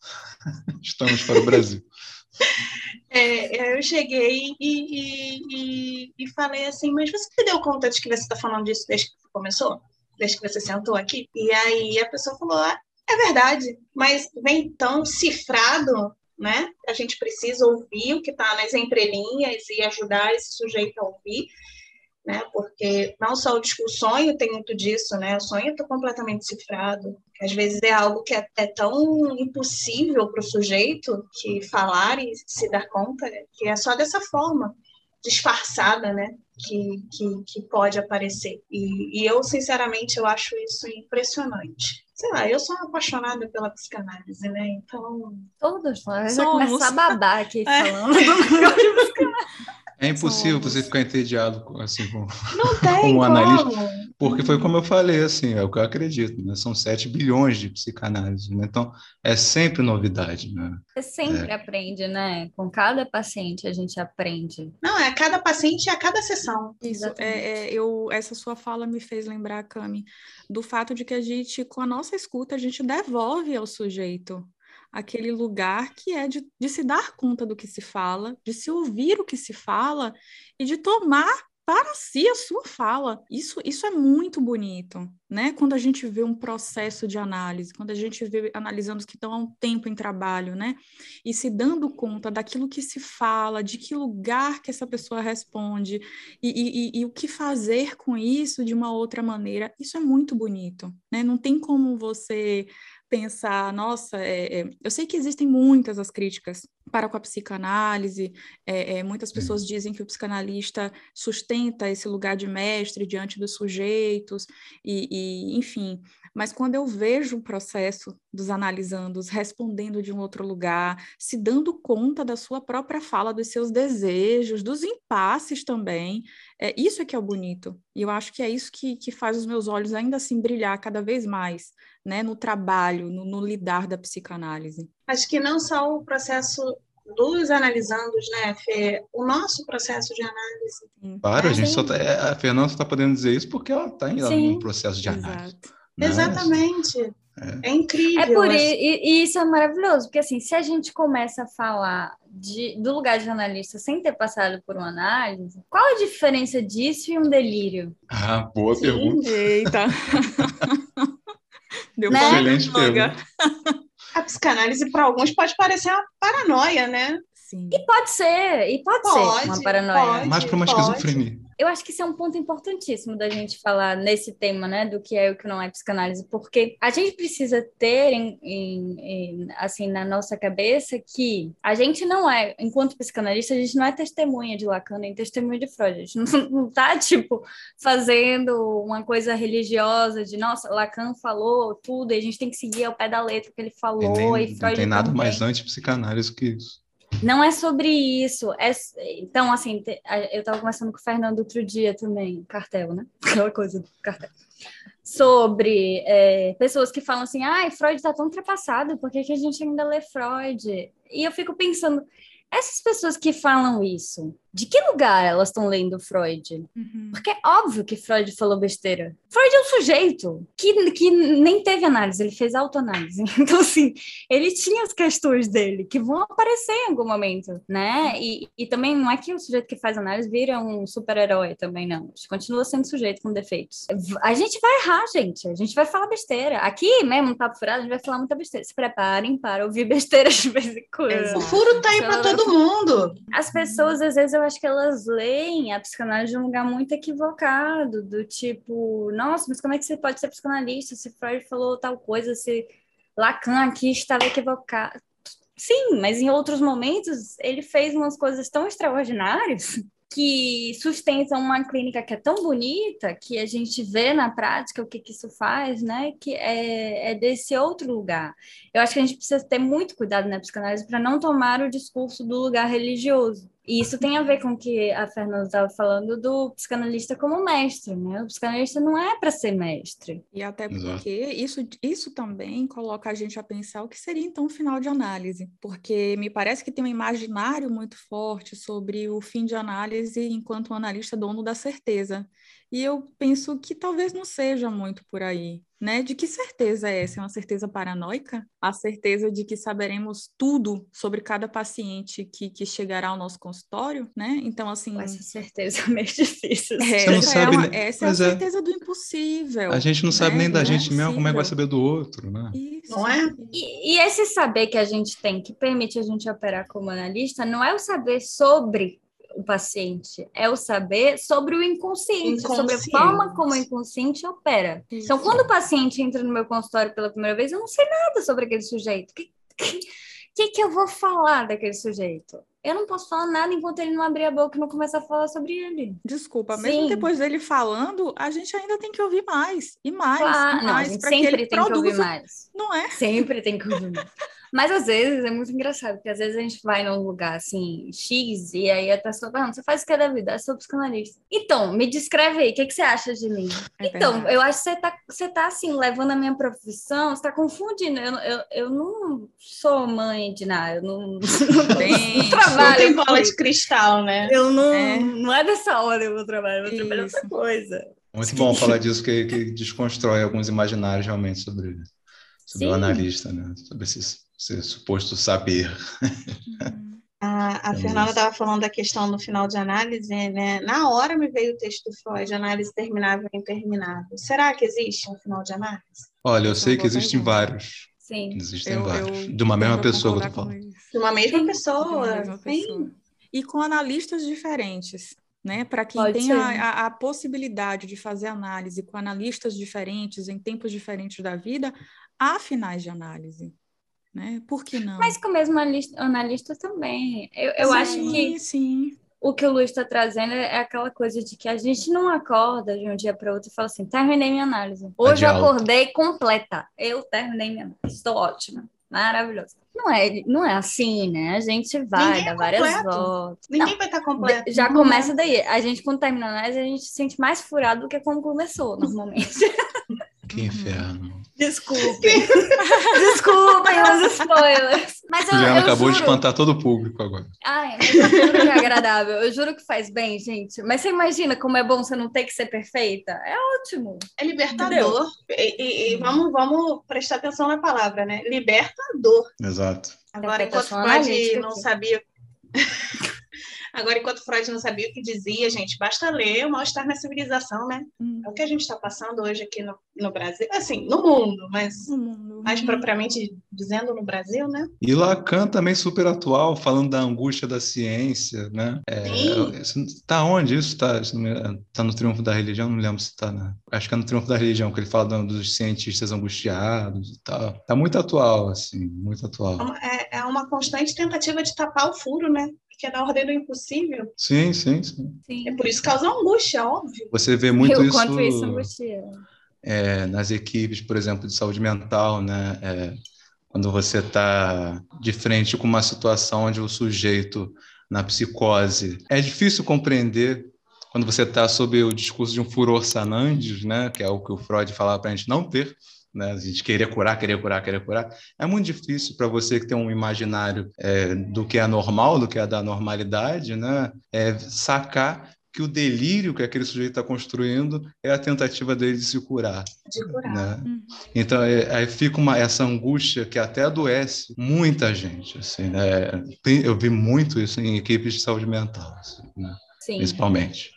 Estamos para o Brasil. É, eu cheguei e, e, e, e, falei assim, mas você se deu conta de que você está falando disso desde que começou? Desde que você sentou aqui? E aí a pessoa falou, ah, é verdade, mas vem tão cifrado, né? A gente precisa ouvir o que está nas entrelinhas e ajudar esse sujeito a ouvir né? Porque não só o discurso, sonho tem muito disso, né? O sonho está completamente cifrado. Às vezes é algo que é, é tão impossível para o sujeito que falar e se dar conta que é só dessa forma disfarçada, né? Que, que, que pode aparecer. E, e eu, sinceramente, eu acho isso impressionante sei lá, eu sou apaixonada pela psicanálise, né? Então. Todos, nós vamos começar a babar aqui é. falando. É impossível você ficar entediado assim com, como um analista, porque foi como eu falei, assim, é o que eu acredito, né? São 7 bilhões de psicanálise, né? Então é sempre novidade, né? Você sempre é. aprende, né? Com cada paciente a gente aprende. Não, é a cada paciente e a cada sessão. Isso, é, é, eu, essa sua fala me fez lembrar, Cami, do fato de que a gente, com a nossa escuta, a gente devolve ao sujeito aquele lugar que é de, de se dar conta do que se fala, de se ouvir o que se fala e de tomar para si a sua fala. Isso, isso é muito bonito, né? Quando a gente vê um processo de análise, quando a gente vê analisando os que estão há um tempo em trabalho, né? E se dando conta daquilo que se fala, de que lugar que essa pessoa responde e, e, e o que fazer com isso de uma outra maneira, isso é muito bonito, né? Não tem como você pensar, nossa, é, é, eu sei que existem muitas as críticas para com a psicanálise, é, é muitas pessoas dizem que o psicanalista sustenta esse lugar de mestre diante dos sujeitos, e, e enfim, mas quando eu vejo o processo dos analisandos respondendo de um outro lugar, se dando conta da sua própria fala, dos seus desejos, dos impasses também, é, isso é que é o bonito. E eu acho que é isso que, que faz os meus olhos ainda assim brilhar cada vez mais né, no trabalho, no, no lidar da psicanálise? Acho que não só o processo dos analisandos, né, Fê? O nosso processo de análise. Claro, a gente só tá, é, a Fernanda está podendo dizer isso porque ela está em um processo de análise. Né? Exatamente. É. é. incrível. É por isso, e, e, isso é maravilhoso, porque assim, se a gente começa a falar de, do lugar de analista sem ter passado por uma análise, qual a diferença disso e um delírio? Ah, boa Sim. pergunta. Eita. Deu né? Excelente. A psicanálise para alguns pode parecer uma paranoia, né? Sim. E pode ser, e pode, pode ser uma paranoia. Pode, Mais para uma esquizofrenia. Eu acho que isso é um ponto importantíssimo da gente falar nesse tema, né, do que é o que não é psicanálise, porque a gente precisa ter, em, em, em, assim, na nossa cabeça que a gente não é, enquanto psicanalista, a gente não é testemunha de Lacan nem testemunha de Freud. A gente não, não tá, tipo, fazendo uma coisa religiosa de, nossa, Lacan falou tudo e a gente tem que seguir ao pé da letra que ele falou. E, nem, e Freud não tem nada também. mais anti-psicanálise que isso. Não é sobre isso. É, então, assim, eu estava conversando com o Fernando outro dia também, cartel, né? Aquela coisa do cartel. Sobre é, pessoas que falam assim, ai, Freud está tão ultrapassado, por que, que a gente ainda lê Freud? E eu fico pensando, essas pessoas que falam isso, de que lugar elas estão lendo Freud? Uhum. Porque é óbvio que Freud falou besteira. Freud é um sujeito que, que nem teve análise, ele fez autoanálise. Então, assim, ele tinha as questões dele que vão aparecer em algum momento, né? E, e também não é que o sujeito que faz análise vira um super-herói também, não. A gente continua sendo sujeito com defeitos. A gente vai errar, gente. A gente vai falar besteira. Aqui mesmo, no Papo Furado, a gente vai falar muita besteira. Se preparem para ouvir besteiras de vez em quando. O furo tá aí para todo mundo. As pessoas, às vezes, eu acho que elas leem a psicanálise de um lugar muito equivocado, do tipo, nossa, mas como é que você pode ser psicanalista se Freud falou tal coisa, se Lacan aqui estava equivocado? Sim, mas em outros momentos ele fez umas coisas tão extraordinárias que sustentam uma clínica que é tão bonita, que a gente vê na prática o que, que isso faz, né? Que é, é, desse outro lugar. Eu acho que a gente precisa ter muito cuidado na psicanálise para não tomar o discurso do lugar religioso. E isso tem a ver com o que a Fernanda estava falando do psicanalista como mestre, né? O psicanalista não é para ser mestre. E até porque isso, isso também coloca a gente a pensar o que seria então o final de análise, porque me parece que tem um imaginário muito forte sobre o fim de análise enquanto um analista dono da certeza. E eu penso que talvez não seja muito por aí né? De que certeza é essa? É uma certeza paranoica? A certeza de que saberemos tudo sobre cada paciente que, que chegará ao nosso consultório, né? Então, assim... Essa certeza é meio difícil. É, Você não essa sabe, é uma, essa é a é. certeza do impossível. A gente não né? sabe nem da gente mesmo, como é que vai saber do outro, né? Isso. Não é? E, e esse saber que a gente tem, que permite a gente operar como analista, não é o saber sobre o paciente, é o saber sobre o inconsciente, inconsciente. sobre a forma como o inconsciente opera. Isso. Então, quando o paciente entra no meu consultório pela primeira vez, eu não sei nada sobre aquele sujeito. O que, que, que, que eu vou falar daquele sujeito? Eu não posso falar nada enquanto ele não abrir a boca e não começar a falar sobre ele. Desculpa, Sim. mesmo depois dele falando, a gente ainda tem que ouvir mais e mais. Claro, e mais não, sempre tem produza... que ouvir mais. Não é? Sempre tem que ouvir mais. Mas às vezes é muito engraçado, porque às vezes a gente vai num lugar assim, X, e aí a pessoa fala, você faz o que da vida? Eu sou psicanalista. Então, me descreve aí, o que, que você acha de mim? É então, verdade. eu acho que você tá, você tá assim, levando a minha profissão, você tá confundindo. Eu, eu, eu não sou mãe de nada, eu não, não, Bem, não trabalho. Não tem bola de cristal, né? Eu não. É, não é dessa hora eu vou trabalhar, eu vou trabalhar outra coisa. Muito Sim. bom falar disso, que, que desconstrói alguns imaginários realmente sobre, sobre o analista, né? Sobre esses esse suposto saber. A, a Fernanda estava falando da questão no final de análise, né? Na hora me veio o texto do Freud, análise terminável e interminável. Será que existe um final de análise? Olha, eu sei que existem vários. Sim. Existem eu, vários. Eu de uma mesma pessoa que eu tô falando. De uma mesma pessoa. Uma mesma pessoa. E com analistas diferentes. Né? Para quem Pode tem a, a, a, possibilidade de fazer análise com analistas diferentes, em tempos diferentes da vida, há finais de análise né? Por que não? Mas com o mesmo analista, analista também. Eu, eu sim, acho que sim. o que o Luiz está trazendo é aquela coisa de que a gente não acorda de um dia para outro e fala assim: terminei minha análise. Hoje eu acordei completa. Eu terminei minha análise. Estou ótima. Maravilhoso. Não é, não é assim, né? A gente vai, Ninguém dá é várias voltas. Ninguém não, vai estar completo. Já começa daí. A gente, quando termina a análise, a gente se sente mais furado do que quando começou, normalmente. Que inferno. Desculpem. Desculpem os spoilers. Mas eu, Juliana eu acabou juro... de espantar todo o público agora. Ai, mas eu juro que é agradável. Eu juro que faz bem, gente. Mas você imagina como é bom você não ter que ser perfeita? É ótimo. É libertador. E, e, e, vamos, vamos prestar atenção na palavra, né? Libertador. Exato. Agora, enquanto Freud não sabia. Agora, enquanto Freud não sabia o que dizia, gente, basta ler o mal-estar na civilização, né? Hum. É o que a gente está passando hoje aqui no, no Brasil, assim, no mundo, mas no mundo. mais propriamente dizendo no Brasil, né? E Lacan também super atual, falando da angústia da ciência, né? É, tá onde isso? Tá, tá no Triunfo da Religião? Não lembro se tá na... Acho que é no Triunfo da Religião, que ele fala dos cientistas angustiados e tal. Tá muito atual, assim, muito atual. É, é uma constante tentativa de tapar o furo, né? Que é na ordem do impossível. Sim, sim, sim. sim. É por isso que causa angústia, óbvio. Você vê muito Eu isso. Quanto isso angustia. É, nas equipes, por exemplo, de saúde mental, né? É, quando você está de frente com uma situação onde o sujeito na psicose é difícil compreender quando você está sob o discurso de um furor sanandes, né? Que é o que o Freud falava para a gente não ter né? A gente querer curar, querer curar, querer curar. É muito difícil para você que tem um imaginário é, do que é normal, do que é da normalidade, né? É, sacar que o delírio que aquele sujeito está construindo é a tentativa dele de se curar. De curar. Né? Uhum. Então, é, aí fica uma, essa angústia que até adoece muita gente. Assim, né? Eu vi muito isso em equipes de saúde mental, assim, né? principalmente.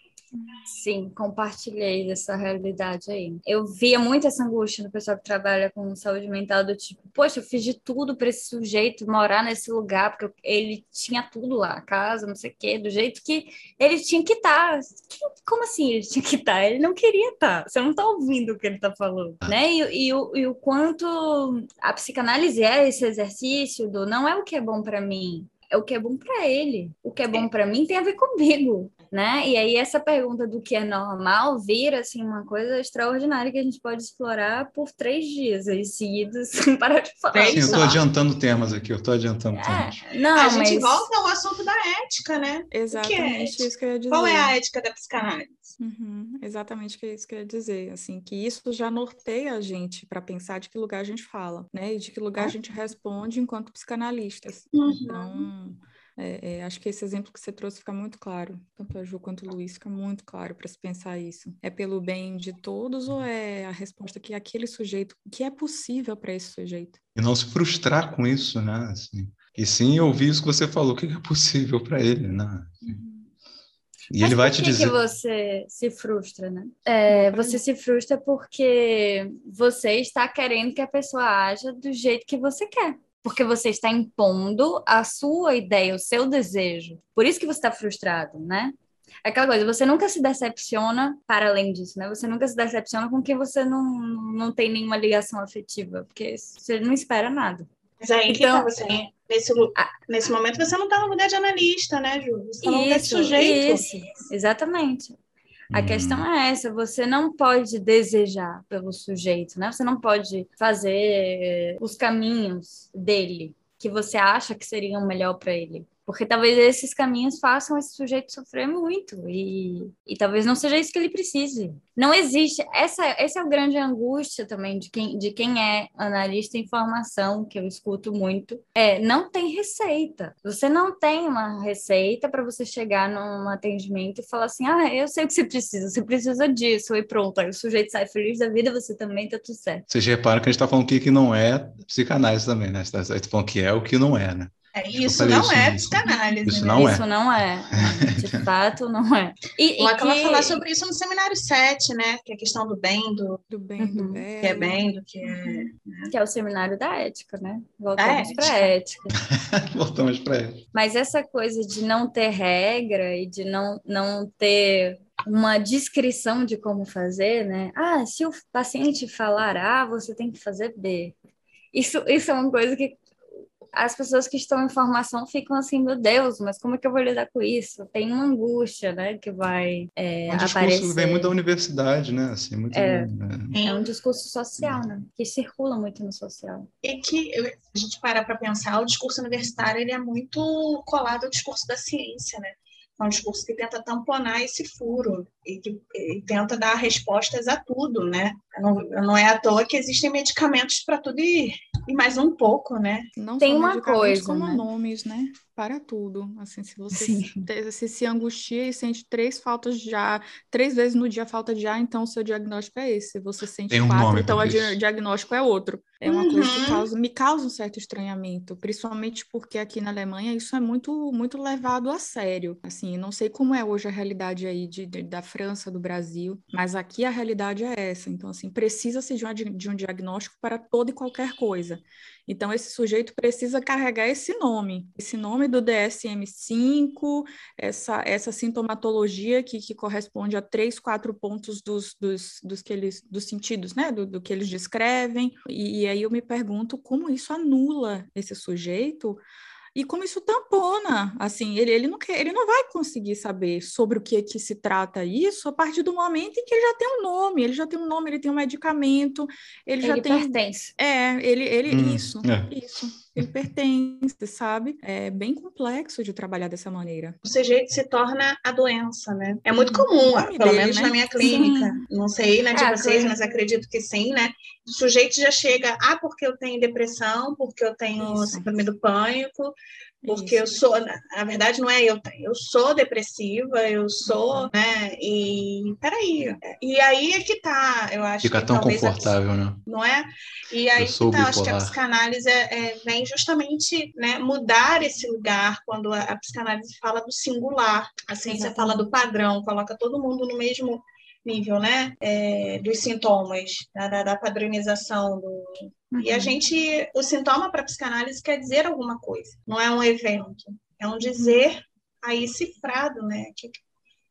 Sim, compartilhei dessa realidade aí. Eu via muito essa angústia no pessoal que trabalha com saúde mental, do tipo, poxa, eu fiz de tudo para esse sujeito morar nesse lugar, porque ele tinha tudo lá, casa, não sei o quê, do jeito que ele tinha que estar. Tá. Como assim ele tinha que estar? Tá? Ele não queria estar. Tá. Você não está ouvindo o que ele está falando, né? E, e, o, e o quanto a psicanálise é esse exercício do não é o que é bom para mim, é o que é bom para ele. O que é bom para mim tem a ver comigo né? E aí essa pergunta do que é normal vira assim uma coisa extraordinária que a gente pode explorar por três dias aí seguidos sem parar de falar. Sim, eu estou adiantando temas aqui, eu estou adiantando é, temas. Não, a mas... gente volta ao assunto da ética, né? Exatamente é isso que eu ia dizer. Qual é a ética da psicanálise? Uhum, exatamente que é isso que eu ia dizer, assim, que isso já norteia a gente para pensar de que lugar a gente fala, né? E de que lugar a gente responde enquanto psicanalistas. Uhum. Então é, é, acho que esse exemplo que você trouxe fica muito claro, tanto a Ju quanto o Luiz, fica muito claro para se pensar isso. É pelo bem de todos ou é a resposta que aquele sujeito, que é possível para esse sujeito? E não se frustrar com isso, né? Assim, e sim ouvir isso que você falou, o que é possível para ele, né? Uhum. E Mas ele vai te dizer. Por que você se frustra, né? É, você se frustra porque você está querendo que a pessoa haja do jeito que você quer porque você está impondo a sua ideia, o seu desejo. Por isso que você está frustrado, né? É aquela coisa, você nunca se decepciona para além disso, né? Você nunca se decepciona com quem você não, não tem nenhuma ligação afetiva, porque você não espera nada. Mas aí então, que tá você, nesse, nesse momento você não está no lugar de analista, né, Ju? Você está no lugar de sujeito. Isso, exatamente. A hum. questão é essa: você não pode desejar pelo sujeito, né? Você não pode fazer os caminhos dele que você acha que seriam melhor para ele. Porque talvez esses caminhos façam esse sujeito sofrer muito e, e talvez não seja isso que ele precise. Não existe. Essa, essa é a grande angústia também de quem, de quem é analista em formação, que eu escuto muito. É, não tem receita. Você não tem uma receita para você chegar num atendimento e falar assim: ah, eu sei o que você precisa, você precisa disso, e pronto. Aí o sujeito sai feliz da vida, você também tá tudo certo. Vocês reparam que a gente está falando aqui que não é psicanálise também, né? Você está falando que é o que não é, né? É, isso não é psicanálise. Isso né? não é. Isso não é. De fato, não é. E, e que... vai falar sobre isso no seminário 7, né? Que é a questão do bem, do, do bem, uhum. do bem. Que é bem, do que é. Né? Que é o seminário da ética, né? Voltamos para a ética. Voltamos para ética. Mas essa coisa de não ter regra e de não, não ter uma descrição de como fazer, né? Ah, se o paciente falar A, você tem que fazer B. Isso, isso é uma coisa que as pessoas que estão em formação ficam assim, meu Deus, mas como é que eu vou lidar com isso? Tem uma angústia, né, que vai é, um discurso aparecer. vem muito da universidade, né, assim, muito é, né? é um discurso social, né, que circula muito no social. E que a gente para para pensar, o discurso universitário ele é muito colado ao discurso da ciência, né? É um discurso que tenta tamponar esse furo e que e tenta dar respostas a tudo, né? Não, não é à toa que existem medicamentos para tudo e, e mais um pouco, né? Não Tem uma coisa, como né? nomes, né? Para tudo. Assim, se você se, se, se angustia e sente três faltas de ar, três vezes no dia falta de ar, então o seu diagnóstico é esse. Se você sente um quatro, então o diagnóstico é outro. É uma uhum. coisa que uhum. causa, me causa um certo estranhamento, principalmente porque aqui na Alemanha isso é muito, muito levado a sério. Assim, não sei como é hoje a realidade aí de, de da França, do Brasil, mas aqui a realidade é essa. Então, assim, precisa-se de, de um diagnóstico para toda e qualquer coisa. Então, esse sujeito precisa carregar esse nome, esse nome do DSM-5, essa, essa sintomatologia que, que corresponde a três, quatro pontos dos, dos, dos, que eles, dos sentidos, né, do, do que eles descrevem. E, e aí eu me pergunto como isso anula esse sujeito e como isso tampona, assim, ele, ele, não quer, ele não vai conseguir saber sobre o que, que se trata isso a partir do momento em que ele já tem um nome, ele já tem um nome, ele tem um medicamento, ele, ele já tem... pertence. É, ele, ele hum, isso, é. isso pertence, sabe? É bem complexo de trabalhar dessa maneira. O sujeito se torna a doença, né? É muito comum, pelo dele, menos né? na minha clínica. Sim. Não sei, né, de é, vocês, mas acredito que sim, né? O sujeito já chega, ah, porque eu tenho depressão, porque eu tenho Isso. síndrome do pânico, porque Isso. eu sou, na verdade não é eu, eu sou depressiva, eu sou, uhum. né? E peraí, e aí é que tá, eu acho. Fica que tão confortável, a, né? Não é? E aí que tá, acho que a psicanálise é, é, vem justamente né, mudar esse lugar quando a, a psicanálise fala do singular, a ciência Exatamente. fala do padrão, coloca todo mundo no mesmo nível, né, é, dos sintomas, da, da padronização do, Uhum. E a uhum. gente, o sintoma para psicanálise quer dizer alguma coisa, não é um evento, é um dizer aí cifrado, né? Que,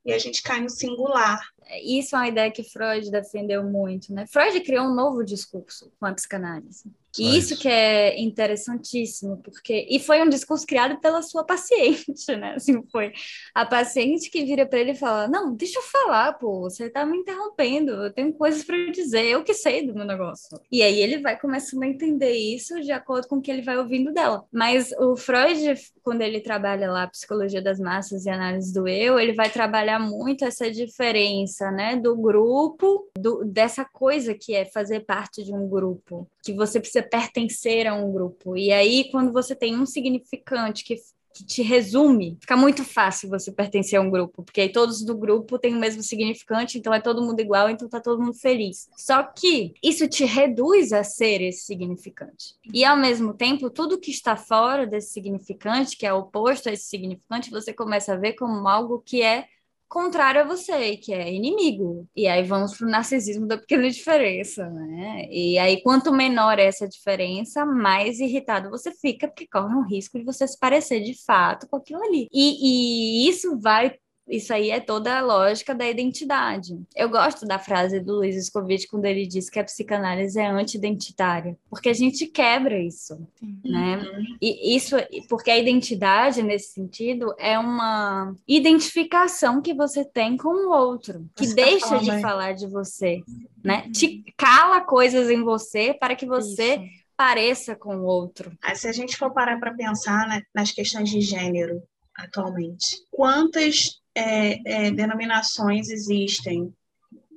e a gente cai no singular. Isso é uma ideia que Freud defendeu muito, né? Freud criou um novo discurso com a psicanálise. E isso que é interessantíssimo, porque e foi um discurso criado pela sua paciente, né? Assim, foi a paciente que vira para ele e fala: "Não, deixa eu falar, pô, você tá me interrompendo, eu tenho coisas para dizer, eu que sei do meu negócio". E aí ele vai começando a entender isso de acordo com o que ele vai ouvindo dela. Mas o Freud, quando ele trabalha lá a psicologia das massas e análise do eu, ele vai trabalhar muito essa diferença, né, do grupo, do, dessa coisa que é fazer parte de um grupo, que você precisa pertencer a um grupo. E aí, quando você tem um significante que, que te resume, fica muito fácil você pertencer a um grupo, porque aí todos do grupo têm o mesmo significante, então é todo mundo igual, então tá todo mundo feliz. Só que isso te reduz a ser esse significante. E ao mesmo tempo, tudo que está fora desse significante, que é oposto a esse significante, você começa a ver como algo que é contrário a você, que é inimigo. E aí vamos para o narcisismo da pequena diferença, né? E aí, quanto menor é essa diferença, mais irritado você fica, porque corre um risco de você se parecer de fato com aquilo ali. E, e isso vai isso aí é toda a lógica da identidade. Eu gosto da frase do Luiz Escovite quando ele diz que a psicanálise é anti-identitária, porque a gente quebra isso, Sim. né? Uhum. E isso, porque a identidade, nesse sentido, é uma identificação que você tem com o outro, que você tá deixa tá de falar de você, né? Uhum. Te cala coisas em você para que você... Isso pareça com o outro. Se a gente for parar para pensar né, nas questões de gênero atualmente, quantas é, é, denominações existem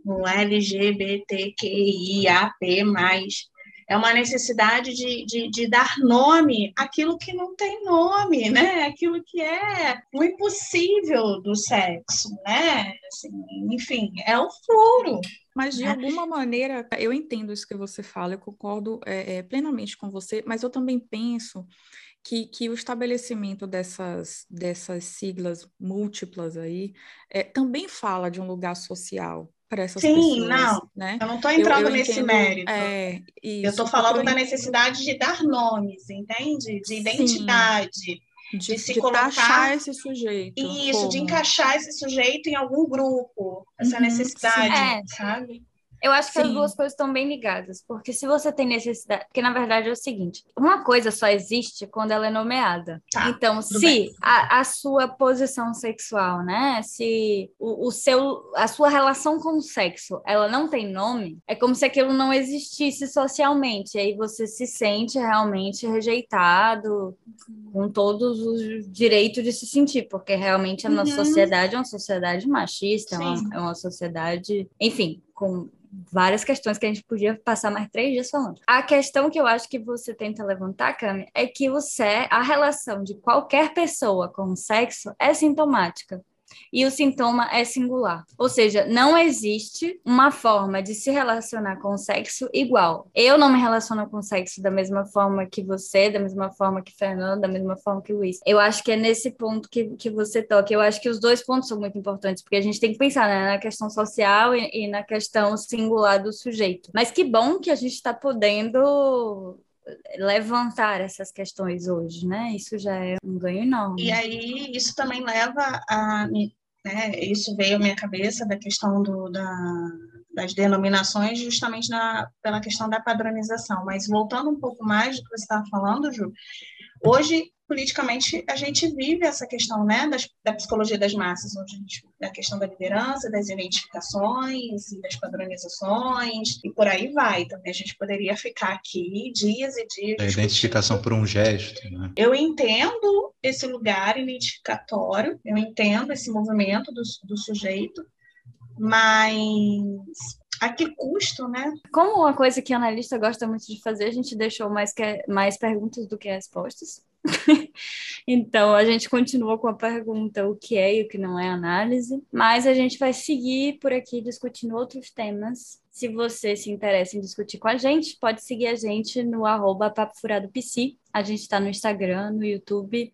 no LGBTQIAP+. É uma necessidade de, de, de, dar nome àquilo que não tem nome, né? Aquilo que é o impossível do sexo, né? Assim, enfim, é o furo. Mas de alguma maneira, eu entendo isso que você fala, eu concordo é, é, plenamente com você, mas eu também penso que, que o estabelecimento dessas, dessas siglas múltiplas aí é, também fala de um lugar social para essas Sim, pessoas. Sim, não. Né? Eu não estou entrando eu, eu nesse entendo, mérito. É, isso, eu estou falando da necessidade de dar nomes, entende? De identidade. Sim. De, de, se de colocar esse sujeito. Isso, como? de encaixar esse sujeito em algum grupo, essa uhum, necessidade, sabe? Eu acho que Sim. as duas coisas estão bem ligadas, porque se você tem necessidade. Porque na verdade é o seguinte: uma coisa só existe quando ela é nomeada. Tá, então, se a, a, sua posição sexual, né? Se o, o, seu, a sua relação com o sexo ela não tem nome, é como se aquilo não existisse socialmente. E aí você se sente realmente rejeitado, com todos os direitos de se sentir, porque realmente a nossa uhum. sociedade é uma sociedade machista, é uma, é uma sociedade, enfim, com várias questões que a gente podia passar mais três dias falando. A questão que eu acho que você tenta levantar, Cami, é que o sé, a relação de qualquer pessoa com o sexo é sintomática e o sintoma é singular. Ou seja, não existe uma forma de se relacionar com o sexo igual. Eu não me relaciono com o sexo da mesma forma que você, da mesma forma que Fernando, da mesma forma que Luiz. Eu acho que é nesse ponto que, que você toca. Eu acho que os dois pontos são muito importantes, porque a gente tem que pensar né, na questão social e, e na questão singular do sujeito. Mas que bom que a gente está podendo levantar essas questões hoje, né? Isso já é um ganho enorme. E aí isso também leva a, né? Isso veio à minha cabeça da questão do, da, das denominações, justamente na, pela questão da padronização. Mas voltando um pouco mais do que você estava falando, Ju, hoje politicamente a gente vive essa questão né, das, da psicologia das massas, onde a gente, da questão da liderança, das identificações e das padronizações, e por aí vai. Também a gente poderia ficar aqui dias e dias. A identificação por um gesto. Né? Eu entendo esse lugar identificatório, eu entendo esse movimento do, do sujeito, mas a que custo, né? Como uma coisa que analista gosta muito de fazer, a gente deixou mais, que, mais perguntas do que respostas. então, a gente continua com a pergunta o que é e o que não é análise, mas a gente vai seguir por aqui discutindo outros temas. Se você se interessa em discutir com a gente, pode seguir a gente no arroba Papo Furado PC. A gente está no Instagram, no YouTube,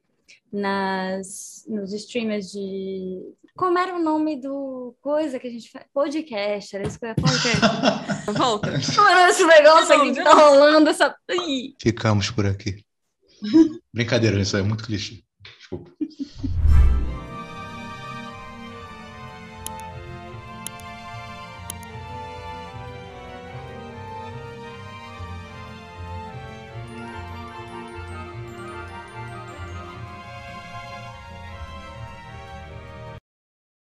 nas, nos streamers de. Como era o nome do coisa que a gente faz? Podcast, era isso que eu ia podcast. Volta. Olha esse negócio aqui que tá rolando, essa. Ficamos por aqui. Brincadeira, isso é muito clichê. Desculpa.